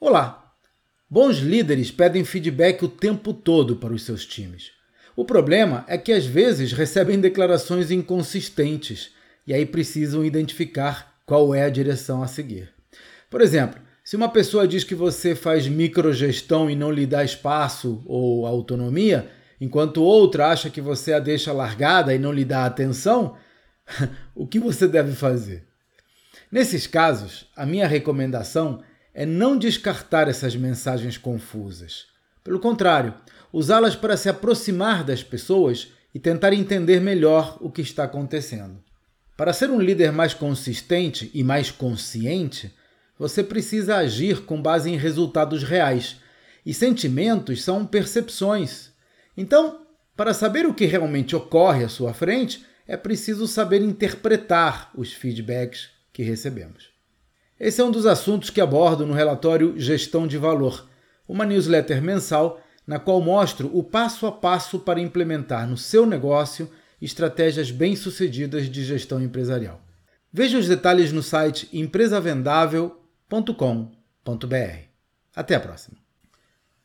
Olá! Bons líderes pedem feedback o tempo todo para os seus times. O problema é que às vezes recebem declarações inconsistentes e aí precisam identificar qual é a direção a seguir. Por exemplo, se uma pessoa diz que você faz microgestão e não lhe dá espaço ou autonomia, enquanto outra acha que você a deixa largada e não lhe dá atenção, o que você deve fazer? Nesses casos, a minha recomendação é não descartar essas mensagens confusas. Pelo contrário, usá-las para se aproximar das pessoas e tentar entender melhor o que está acontecendo. Para ser um líder mais consistente e mais consciente, você precisa agir com base em resultados reais. E sentimentos são percepções. Então, para saber o que realmente ocorre à sua frente, é preciso saber interpretar os feedbacks que recebemos. Esse é um dos assuntos que abordo no relatório Gestão de Valor, uma newsletter mensal na qual mostro o passo a passo para implementar no seu negócio estratégias bem-sucedidas de gestão empresarial. Veja os detalhes no site empresavendável.com.br. Até a próxima!